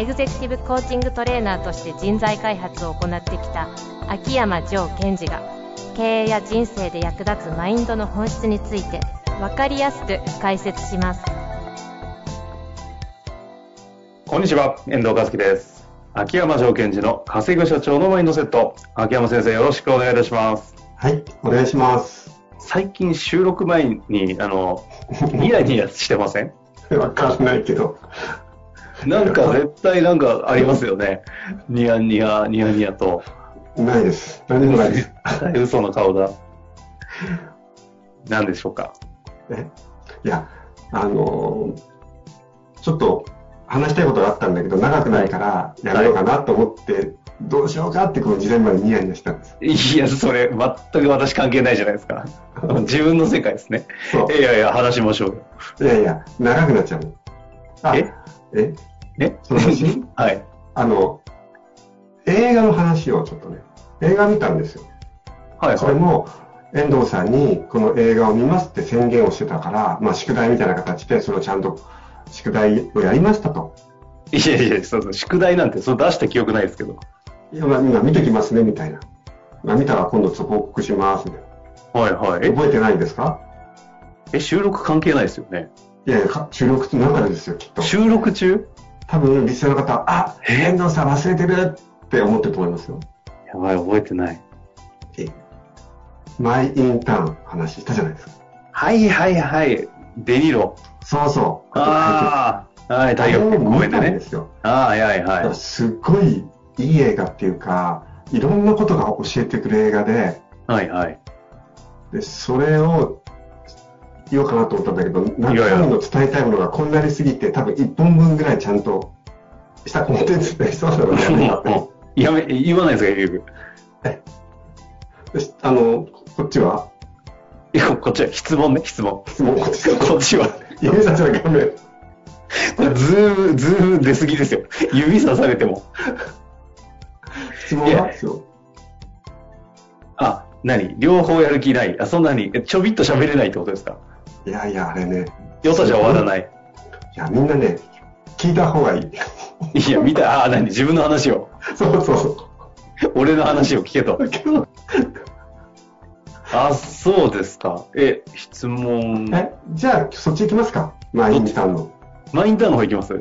エグゼクティブコーチングトレーナーとして人材開発を行ってきた秋山城賢治が経営や人生で役立つマインドの本質について分かりやすく解説しますこんにちは、遠藤和樹です。秋山城賢治の稼ぐ社長のマインドセット。秋山先生、よろしくお願いいたします。はい、お願いします。最近収録前に、あの、ニヤニヤしてません？わかんないけど。なんか絶対なんかありますよね。ニヤニヤ、ニヤニヤと。ないです。何もないです。嘘の顔だ。何でしょうか？え？いや、あのーちょっと話したいことがあったんだけど、長くないからやめようかなと思って、どうしようかってこの事前までニヤニヤしたんです。いや、それ、全く私関係ないじゃないですか。自分の世界ですね。いやいや、話しましょうよ。いやいや、長くなっちゃうえ？え？ねその話 はい。あの、映画の話をちょっとね、映画見たんですよ。はい、はい。それも、遠藤さんにこの映画を見ますって宣言をしてたから、まあ宿題みたいな形でそれをちゃんと宿題をやりましたと。いやいや、そうそう、宿題なんて、そう出した記憶ないですけど。いや、まあ今見てきますねみたいな。まあ見たら今度報告しますみたいはいはい。覚えてないですか？え収録関係ないですよね。いやいや、か収録の中でですよ、きっと。収録中？多分、リスナーの方は、あ、遠藤さん忘れてるって思ってると思いますよ。やばい、覚えてない。えマイインターン話したじゃないですか。はいはいはい。デニロ。そうそう。ああ、はい、太陽公園でねで。すよ。ああ、はいはいはい。すっごいいい映画っていうか、いろんなことが教えてくれる映画で、はいはい。で、それを言おうかなと思ったんだけど、中いやいや身の伝えたいものがこんなにすぎて、多分1本分ぐらいちゃんとしたコンテンツでそうなのでやめようかってやめ、言わないですか、結局。であの、こっちはいや、こっちは質問ね、質問。質問、こっちはこっちは。指さしの画面。これ、ズーム、ズーム出すぎですよ。指さされても。質問はあ、何？両方やる気ない？あ、そんなに、ちょびっと喋れないってことですか？いやいや、あれね。よさじゃ終わらない。いや、みんなね、聞いた方がいい。いや、見た、あ、何？自分の話を。そうそうそう。俺の話を聞けと。あ、そうですか。え、質問。え、じゃあ、そっち行きますか？マインターンの。マインターンの方行きます？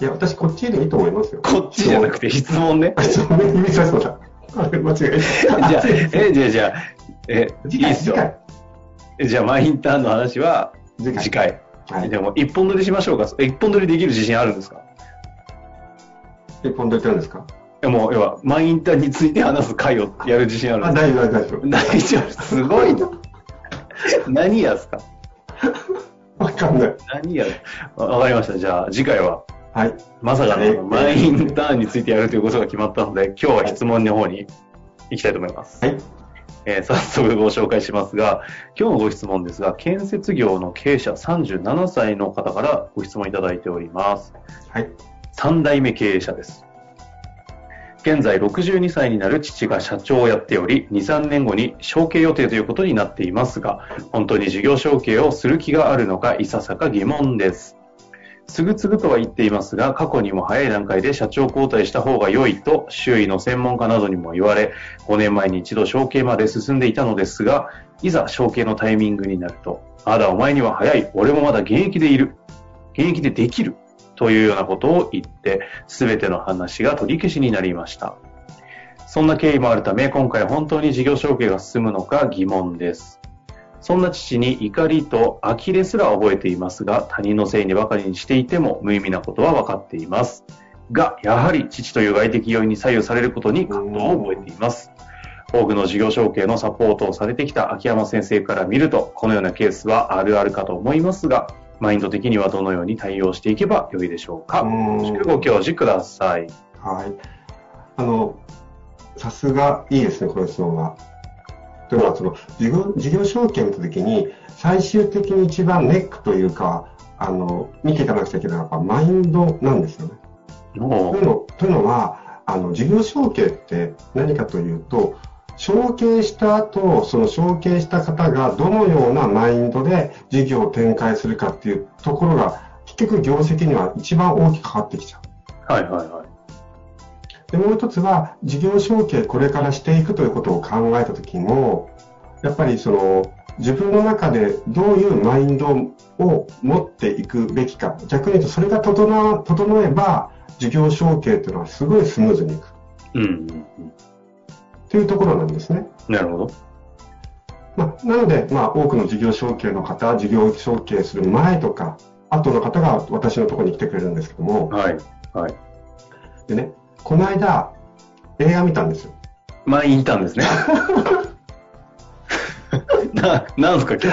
いや、私こっちでいいと思いますよ。こっちじゃなくて質問ね。あ、そうね、指さしそうだ。あれ、間違えた。じゃあ、え、じゃあ、じゃあ、え、いいっすよ。次回。えじゃあ、マインターンの話は次回。はい。でも、一本撮りしましょうか。え一本撮りできる自信あるんですか？一本どうやってるんですか？いやもう、要は、マインターンについて話す回をやる自信あるあ、んです大丈夫、大丈夫。大丈夫。すごいな。何やすか？わかんない。何や？わわかりました。じゃあ、次回は、はい。まさかえのマインターンについてやるということが決まったので、今日は質問の方に行きたいと思います。はい。えー早速ご紹介しますが、今日のご質問ですが、建設業の経営者37歳の方からご質問いただいております。はい。3代目経営者です。現在62歳になる父が社長をやっており、2、3年後に承継予定ということになっていますが、本当に事業承継をする気があるのか、いささか疑問です。すぐつぐとは言っていますが、過去にも早い段階で社長交代した方が良いと、周囲の専門家などにも言われ、5年前に一度承継まで進んでいたのですが、いざ承継のタイミングになると、まだお前には早い、俺もまだ現役でいる、現役でできる、というようなことを言って、すべての話が取り消しになりました。そんな経緯もあるため、今回本当に事業承継が進むのか疑問です。そんな父に怒りと呆れすら覚えていますが、他人のせいにばかりにしていても無意味なことは分かっています。が、やはり父という外的要因に左右されることに感動を覚えています。多くの事業承継のサポートをされてきた秋山先生から見ると、このようなケースはあるあるかと思いますが、マインド的にはどのように対応していけばよいでしょうか。よろしくご教示ください。はい。あの、さすがいいですね、この質問は。というのは、その事業事業承継を見たときに、最終的に一番ネックというか、あの見ていかなくちゃいけないのは、やっぱマインドなんですよね。というのというのは、あの事業承継って何かというと、承継した後、その承継した方がどのようなマインドで事業を展開するかっていうところが、結局業績には一番大きく関わってきちゃう。はいはいはい。で、もう一つは、事業承継これからしていくということを考えたときも、やっぱりその、自分の中でどういうマインドを持っていくべきか、逆に言うとそれが整整えば、事業承継というのはすごいスムーズにいく。うんうんうん。というところなんですね。なるほど。まあ、なので、まあ、多くの事業承継の方、事業承継する前とか、後の方が私のところに来てくれるんですけども、はい。はい。でね、この間、映画見たんですよ。前インターンですね。な、なんすか今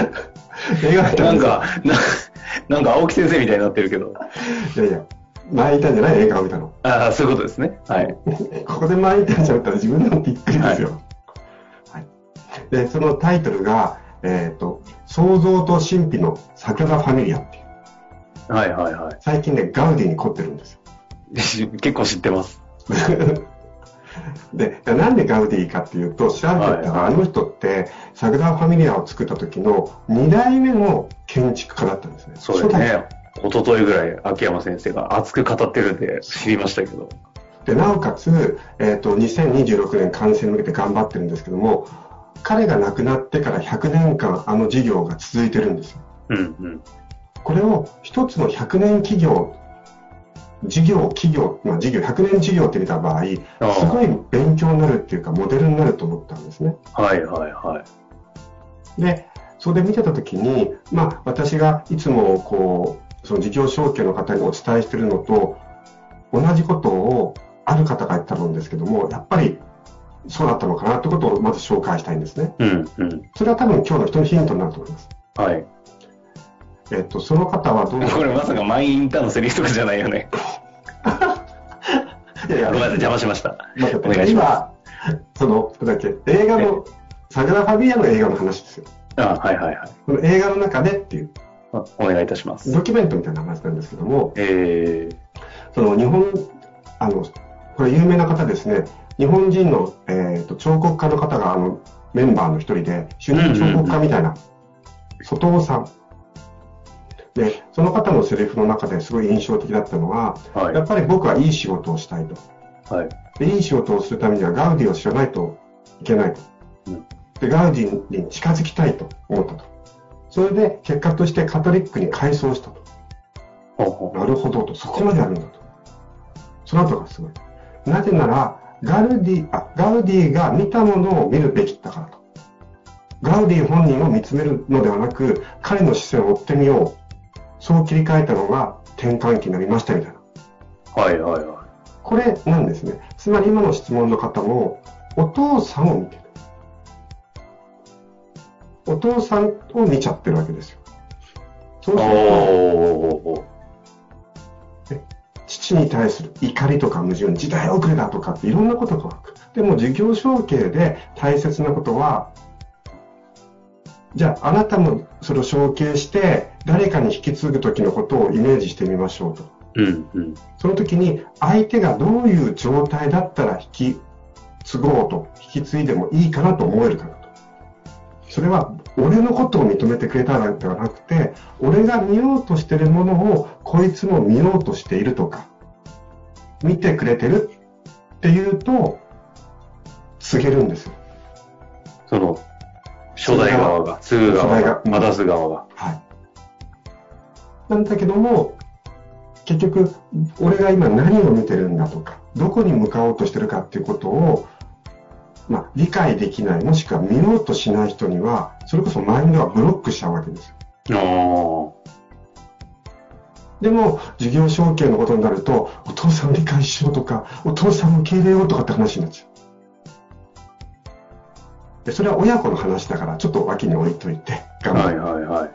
日？映画見たですよ。なんんか、な、なんか青木先生みたいになってるけど。いやいや、前いたんじゃない？映画を見たの。ああ、そういうことですね。はい。ここで前いたんじゃなかったら自分でもびっくりですよ。はい。で、そのタイトルが、えっ、と、創造と神秘のサグラダ・ファミリアっていう。はいはいは最近ね、ガウディに凝ってるんですよ。い。結構知ってます。で、なんでガウディかっていうと、調べてったら、あの人って、サグラダ・ファミリアを作った時の2代目の建築家だったんですね。そうですね。一昨日ぐらい、秋山先生が熱く語ってるんで知りましたけど。で、なおかつ、えっ、と、2026年完成に向けて頑張ってるんですけども、彼が亡くなってから100年間あの事業が続いてるんですよ。うんうん。これを一つの100年企業、事業、企業、まあ事業、100年事業って見た場合、すごい勉強になるっていうか、モデルになると思ったんですね。はいはいはい。で、それで見てたときに、まあ私がいつもこう、その事業承継の方にお伝えしてるのと、同じことをある方が言ったんですけども、やっぱりそうだったのかなってことをまず紹介したいんですね。うんうん。それは多分今日の人のヒントになると思います。はい。えっと、その方はどう？これまさかマイインターンのセリフとかじゃないよね。いやいやごめんなさい、邪魔しました。お願いしま今、その、だっけ、映画の、サグラファビアの映画の話ですよ。す。あはいはいはい。この映画の中でっていう、あお願いいたします。ドキュメントみたいな話なんですけども、えその日本、あの、これ有名な方ですね、日本人の、えー、と彫刻家の方があのメンバーの一人で、主任彫刻家みたいな、外尾さん。で、その方のセリフの中ですごい印象的だったのは、ー、はいやっぱり僕はいい仕事をしたいと。はい。で、いい仕事をするためにはガウディを知らないといけないと。うんで、ガウディに近づきたいと思ったと。それで結果としてカトリックに改装したと。ほうほなるほどと、そこまであるんだと。その後がすごい。なぜなら、ガルディ、あ、ガウディが見たものを見るべきだからと。ガウディ本人を見つめるのではなく、彼の視線を追ってみよう。そう切り替えたのが転換期になりましたみたいな。うはいはいはこれなんですね。つまり今の質問の方も、お父さんを見てる。お父さんを見ちゃってるわけですよ。そうい。すると。父に対する怒りとか矛盾、時代遅れだとかっていろんなことが湧く。でも事業承継で大切なことは、じゃああなたもそれを承継して誰かに引き継ぐ時のことをイメージしてみましょうと。うんうん。その時に相手がどういう状態だったら引き継ごうと、引き継いでもいいかなと思えるかなと。それは俺のことを認めてくれたらではなくて、俺が見ようとしているものをこいつも見ようとしているとか、見てくれてるっていうと、告げるんですよ。その、初代側が、継ぐ側初代がが、渡す側が。はい。なんだけども、結局、俺が今何を見てるんだとか、どこに向かおうとしてるかっていうことを、まあ、理解できない、もしくは見ようとしない人には、それこそマインドがブロックしちゃうわけですよ。おでも、事業承継のことになると、お父さんを理解しようとか、お父さんを受け入れようとかって話になっちゃう。でそれは親子の話だから、ちょっと脇に置いといて、ー。頑張る。はいはいはい。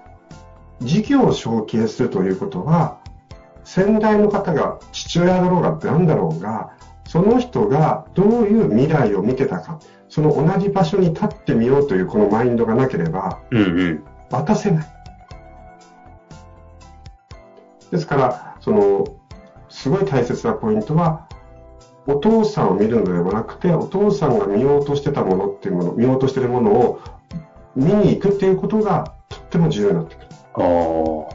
事業を承継するということは、先代の方が父親だろうが何だろうが、その人がどういう未来を見てたか、その同じ場所に立ってみようというこのマインドがなければ、うんうん。渡せない。ですから、その、すごい大切なポイントは、お父さんを見るのではなくて、お父さんが見ようとしてたものっていうもの、見ようとしてるものを見に行くっていうことがとっても重要になってくる。ああ。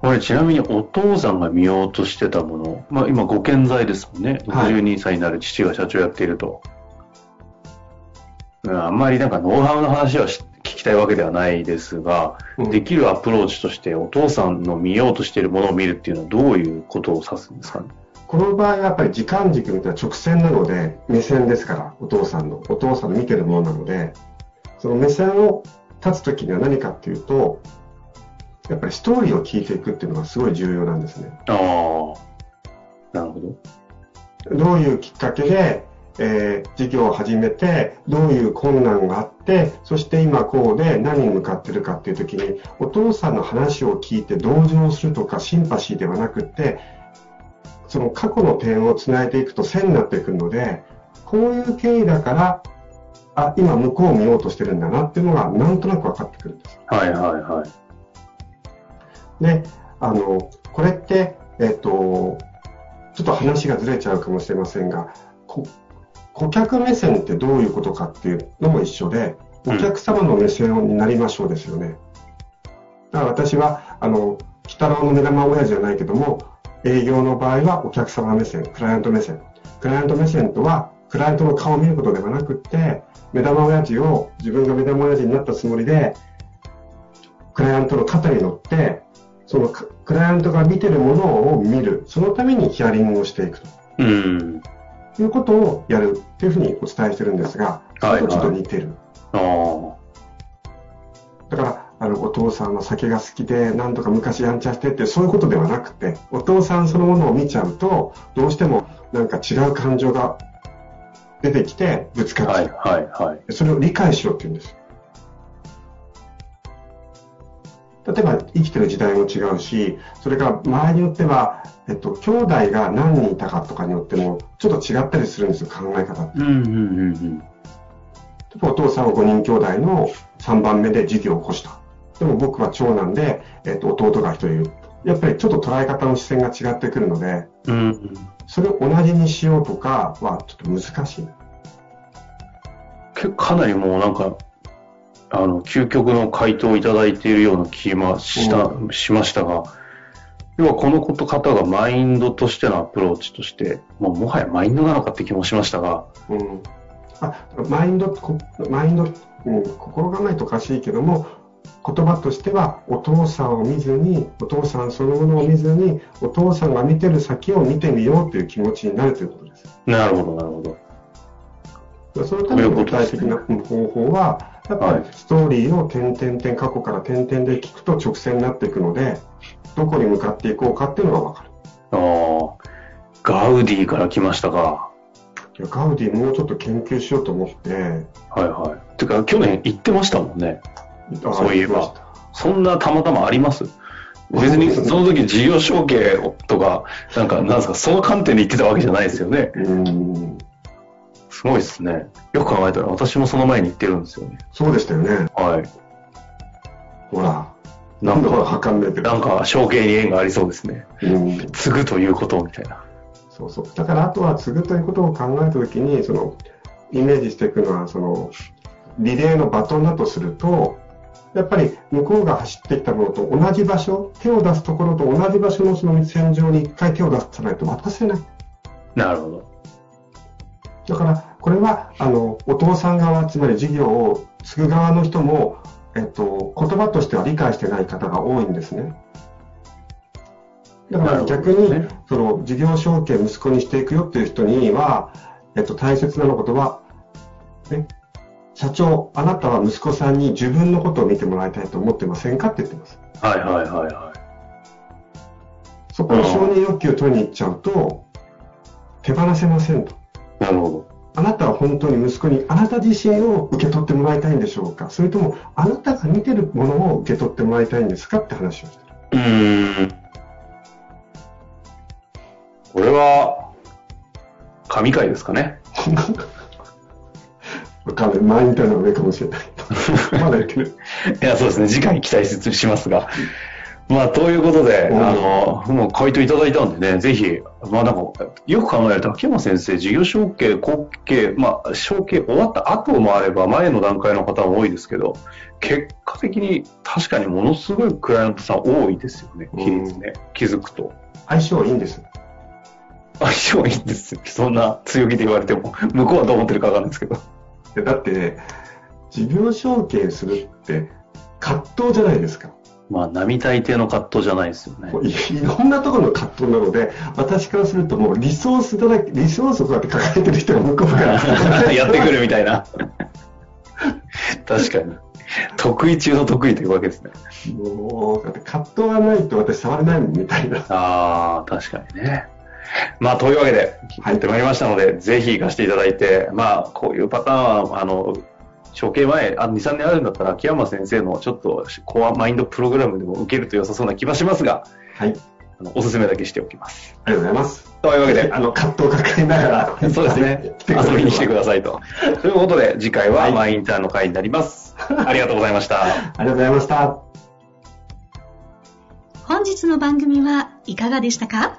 これちなみにお父さんが見ようとしてたもの、まあ今ご健在ですもんね。はい62歳になる父が社長やっていると。うんあんまりなんかノウハウの話はし聞きたいわけではないですが、うんできるアプローチとしてお父さんの見ようとしているものを見るっていうのはどういうことを指すんですかね？この場合はやっぱり時間軸みたいな直線なので、目線ですから、お父さんの、お父さんの見てるものなので、その目線を立つときには何かっていうと、やっぱりストーリーを聞いていくっていうのがすごい重要なんですね。ああ。なるほど。どういうきっかけで、えー事業を始めて、どういう困難があって、そして今こうで何に向かってるかっていう時に、お父さんの話を聞いて同情するとかシンパシーではなくって、その過去の点をつないでいくと線になってくるので、こういう経緯だから、あ、今向こうを見ようとしてるんだなっていうのがなんとなく分かってくるんです。はいはいはい。で、あの、これって、えっと、ちょっと話がずれちゃうかもしれませんが、こ顧客目線ってどういうことかっていうのも一緒で、お客様の目線になりましょうですよね。だから私は、あの、鬼太郎の目玉親父じゃないけども、営業の場合はお客様目線、クライアント目線。クライアント目線とは、クライアントの顔を見ることではなくって、目玉親父を自分が目玉親父になったつもりで、クライアントの肩に乗って、そのククライアントが見てるものを見る、そのためにヒアリングをしていくうん。ということをやるっていうふうにお伝えしてるんですが、そはいれとちょっと似てる。ああ。の、お父さんは酒が好きで、なんとか昔やんちゃしてって、そういうことではなくて、お父さんそのものを見ちゃうと、どうしてもなんか違う感情が出てきて、ぶつかっちゃう。はいはいはい。それを理解しようって言うんです。例えば生きてる時代も違うし、それから周りによっては、えっと、兄弟が何人いたかとかによっても、ちょっと違ったりするんですよ、考え方って。うんうんうんうん。お父さんは5人兄弟の3番目で事業を起こした。でも僕は長男で、えっと、弟が1人いる。やっぱりちょっと捉え方の視線が違ってくるので、うん。それを同じにしようとかはちょっと難しい。かなりもうなんか、あの、究極の回答をいただいているような気がした、しましたが、要はこのこと方がマインドとしてのアプローチとして、もうもはやマインドなのかって気もしましたが、うん、あマインドこマインド、うん、心構えとおかしいけども言葉としてはお父さんを見ずにお父さんそのものを見ずにお父さんが見てる先を見てみようという気持ちになるということですなるほど、なるほど。そのための具体的なうん方法はやっぱはいりストーリーを点々点過去から点々で聞くと直線になっていくのでどこに向かっていこうかっていうのが分かるああ、ガウディから来ましたか。ガウディもうちょっと研究しようと思ってはいはい。てか、去年行ってましたもんね。あそういえばそんなたまたまあります？別にその時事業承継とか、なんか、なんですか、その観点で言ってたわけじゃないですよね。うんすごいですね。よく考えたら私もその前に行ってるんですよね。そうでしたよねはい。ほらなんだからか、測んないけど。なんか、承継に縁がありそうですね。うん、継ぐということみたいな。そうそう。だからあとは継ぐということを考えたときに、その、イメージしていくのは、その、リレーのバトンだとすると、やっぱり向こうが走ってきたものと同じ場所、手を出すところと同じ場所のその線上に一回手を出さないと渡せない。なるほど。だから、これは、あの、お父さん側、つまり事業を継ぐ側の人も、えっと、言葉としては理解してない方が多いんですね。だから逆に、ねその事業承継息子にしていくよっていう人には、えっと、大切なことは、ね、社長、あなたは息子さんに自分のことを見てもらいたいと思ってませんかって言ってます。はいはいはいはそこに承認欲求を取りに行っちゃうと、手放せませんと。い。なるほど。あなたは本当に息子にあなた自身を受け取ってもらいたいんでしょうかそれともあなたが見てるものを受け取ってもらいたいんですかって話をしてる。うーん。これは、神回ですかね。わかんない。マインターの上かもしれない。まだ言ってる。いや、そうですね。次回期待しますが。まあ、ということで、うんあの、もう回答いただいたんでね、ぜひ、まあなんか、よく考えると、秋山先生、事業承継、後継、まあ、承継終わった後もあれば、前の段階の方も多いですけど、結果的に確かにものすごいクライアントさん多いですよね、比率ね。気づくと。相性いいんです。相性いいんですよ。そんな強気で言われても、向こうはどう思ってるかわかんないですけど。でだって、事業承継するって葛藤じゃないですか。まあ、並大抵の葛藤じゃないですよねいろんなところの葛藤なので、私からするともうリソースだらけ、リソースをこうやって抱えてる人が向こうから やってくるみたいな。確かに。得意中の得意というわけですね。もう、だって葛藤がないと私触れないみたいな。ああ、確かにね。まあ、というわけで、入ってまいりましたので、ぜひ行かせていただいて、まあ、こういうパターンは、あの、処刑前、あ2、3年あるんだったら、秋山先生のちょっとコアマインドプログラムでも受けると良さそうな気はしますが、はい。あのおすすめだけしておきます。ありがとうございます。というわけで、あの、葛藤を抱えながら。そうですね。遊びに来てくださいと。ということで、次回ははいマイインターンの回になります。ありがとうございました。ありがとうございました。本日の番組はいかがでしたか？